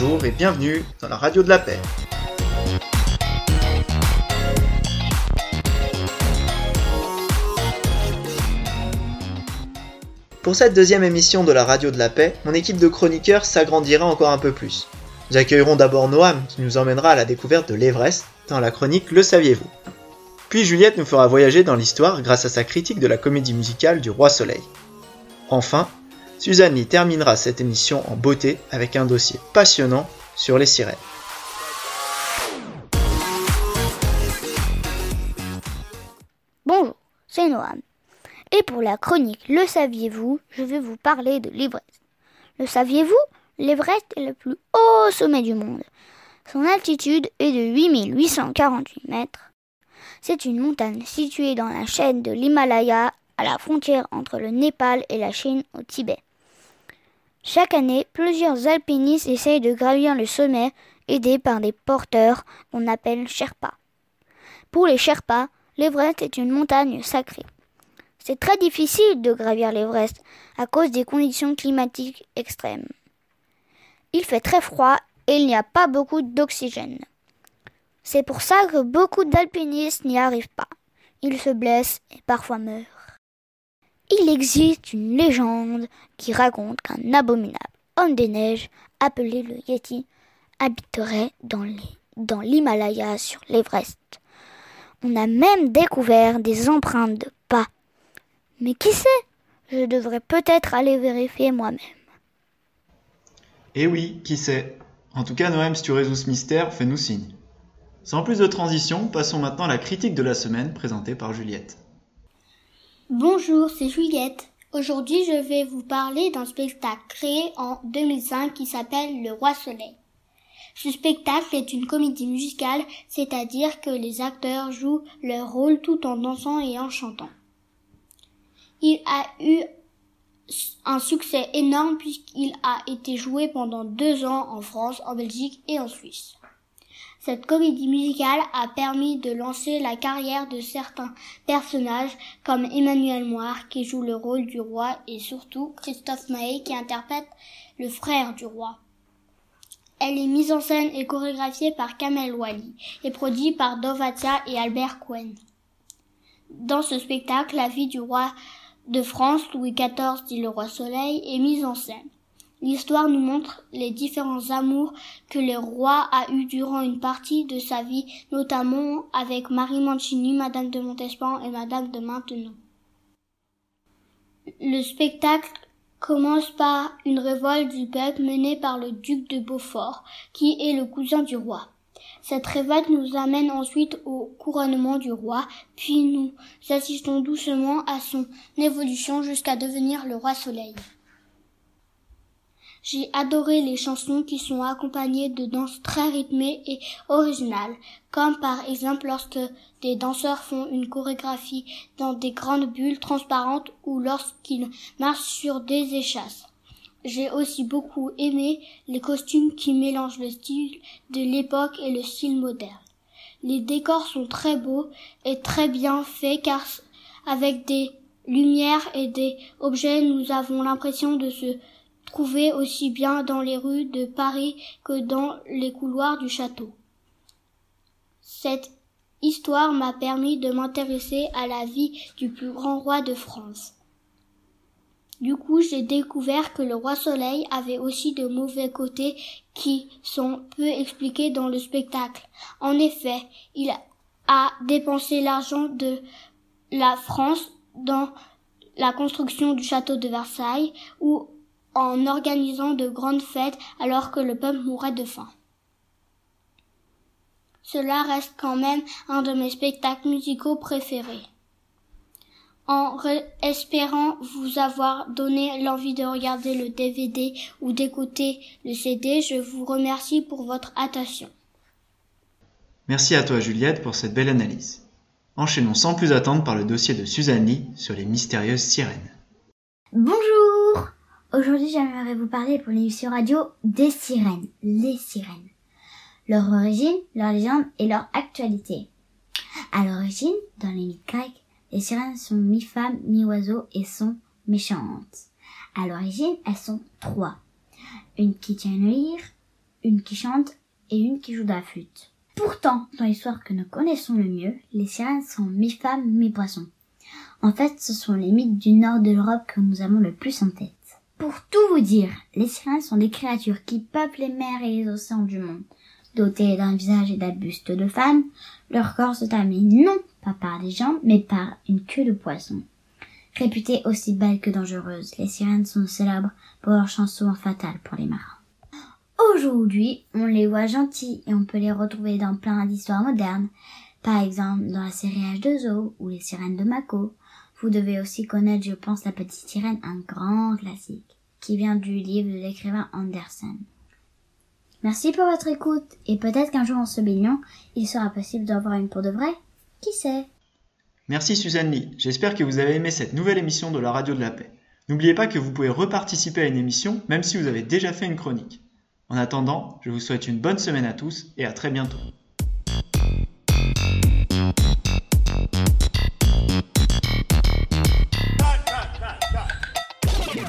Et bienvenue dans la radio de la paix. Pour cette deuxième émission de la radio de la paix, mon équipe de chroniqueurs s'agrandira encore un peu plus. Nous accueillerons d'abord Noam qui nous emmènera à la découverte de l'Everest dans la chronique Le saviez-vous? Puis Juliette nous fera voyager dans l'histoire grâce à sa critique de la comédie musicale du Roi Soleil. Enfin, Suzanne Lee terminera cette émission en beauté avec un dossier passionnant sur les sirènes. Bonjour, c'est Noam. Et pour la chronique Le saviez-vous, je vais vous parler de l'Everest. Le saviez-vous? L'Everest est le plus haut sommet du monde. Son altitude est de 8848 mètres. C'est une montagne située dans la chaîne de l'Himalaya, à la frontière entre le Népal et la Chine au Tibet. Chaque année, plusieurs alpinistes essayent de gravir le sommet, aidés par des porteurs qu'on appelle Sherpas. Pour les Sherpas, l'Everest est une montagne sacrée. C'est très difficile de gravir l'Everest à cause des conditions climatiques extrêmes. Il fait très froid et il n'y a pas beaucoup d'oxygène. C'est pour ça que beaucoup d'alpinistes n'y arrivent pas. Ils se blessent et parfois meurent. Il existe une légende qui raconte qu'un abominable homme des neiges, appelé le Yeti, habiterait dans l'Himalaya sur l'Everest. On a même découvert des empreintes de pas. Mais qui sait? Je devrais peut-être aller vérifier moi-même. Eh oui, qui sait? En tout cas, Noël, si tu résous ce mystère, fais-nous signe. Sans plus de transition, passons maintenant à la critique de la semaine présentée par Juliette. Bonjour, c'est Juliette. Aujourd'hui, je vais vous parler d'un spectacle créé en 2005 qui s'appelle Le Roi Soleil. Ce spectacle est une comédie musicale, c'est-à-dire que les acteurs jouent leur rôle tout en dansant et en chantant. Il a eu un succès énorme puisqu'il a été joué pendant deux ans en France, en Belgique et en Suisse. Cette comédie musicale a permis de lancer la carrière de certains personnages comme Emmanuel Moir qui joue le rôle du roi et surtout Christophe Mahé qui interprète le frère du roi. Elle est mise en scène et chorégraphiée par Kamel Wally et produite par Dovatia et Albert Cohen. Dans ce spectacle, la vie du roi de France, Louis XIV dit le roi Soleil, est mise en scène. L'histoire nous montre les différents amours que le roi a eus durant une partie de sa vie, notamment avec Marie Mancini, Madame de Montespan et Madame de Maintenon. Le spectacle commence par une révolte du peuple menée par le duc de Beaufort, qui est le cousin du roi. Cette révolte nous amène ensuite au couronnement du roi, puis nous assistons doucement à son évolution jusqu'à devenir le roi soleil. J'ai adoré les chansons qui sont accompagnées de danses très rythmées et originales, comme par exemple lorsque des danseurs font une chorégraphie dans des grandes bulles transparentes ou lorsqu'ils marchent sur des échasses. J'ai aussi beaucoup aimé les costumes qui mélangent le style de l'époque et le style moderne. Les décors sont très beaux et très bien faits car avec des lumières et des objets nous avons l'impression de se trouver aussi bien dans les rues de Paris que dans les couloirs du château. Cette histoire m'a permis de m'intéresser à la vie du plus grand roi de France. Du coup, j'ai découvert que le roi Soleil avait aussi de mauvais côtés qui sont peu expliqués dans le spectacle. En effet, il a dépensé l'argent de la France dans la construction du château de Versailles ou en organisant de grandes fêtes alors que le peuple mourait de faim. Cela reste quand même un de mes spectacles musicaux préférés. En espérant vous avoir donné l'envie de regarder le DVD ou d'écouter le CD, je vous remercie pour votre attention. Merci à toi Juliette pour cette belle analyse. Enchaînons sans plus attendre par le dossier de Suzanne Lee sur les mystérieuses sirènes. Bonjour Aujourd'hui j'aimerais vous parler pour l'émission radio des sirènes, les sirènes. Leur origine, leur légende et leur actualité. À l'origine, dans les mythes grecs, les sirènes sont mi-femmes, mi-oiseaux et sont méchantes. À l'origine, elles sont trois. Une qui tient une lyre, une qui chante et une qui joue de la flûte. Pourtant, dans l'histoire que nous connaissons le mieux, les sirènes sont mi-femmes, mi-poissons. En fait, ce sont les mythes du nord de l'Europe que nous avons le plus en tête. Pour tout vous dire, les sirènes sont des créatures qui peuplent les mers et les océans du monde. Dotées d'un visage et d'un buste de femme, leur corps se termine non pas par des jambes, mais par une queue de poisson. Réputées aussi belles que dangereuses, les sirènes sont célèbres pour leurs chansons fatales pour les marins. Aujourd'hui, on les voit gentilles et on peut les retrouver dans plein d'histoires modernes. Par exemple, dans la série H2O ou les sirènes de Mako. Vous devez aussi connaître, je pense, la petite sirène, un grand classique, qui vient du livre de l'écrivain Andersen. Merci pour votre écoute, et peut-être qu'un jour en se baignant, il sera possible d'avoir une pour de vrai. Qui sait? Merci Suzanne Lee, j'espère que vous avez aimé cette nouvelle émission de la Radio de la Paix. N'oubliez pas que vous pouvez reparticiper à une émission même si vous avez déjà fait une chronique. En attendant, je vous souhaite une bonne semaine à tous et à très bientôt.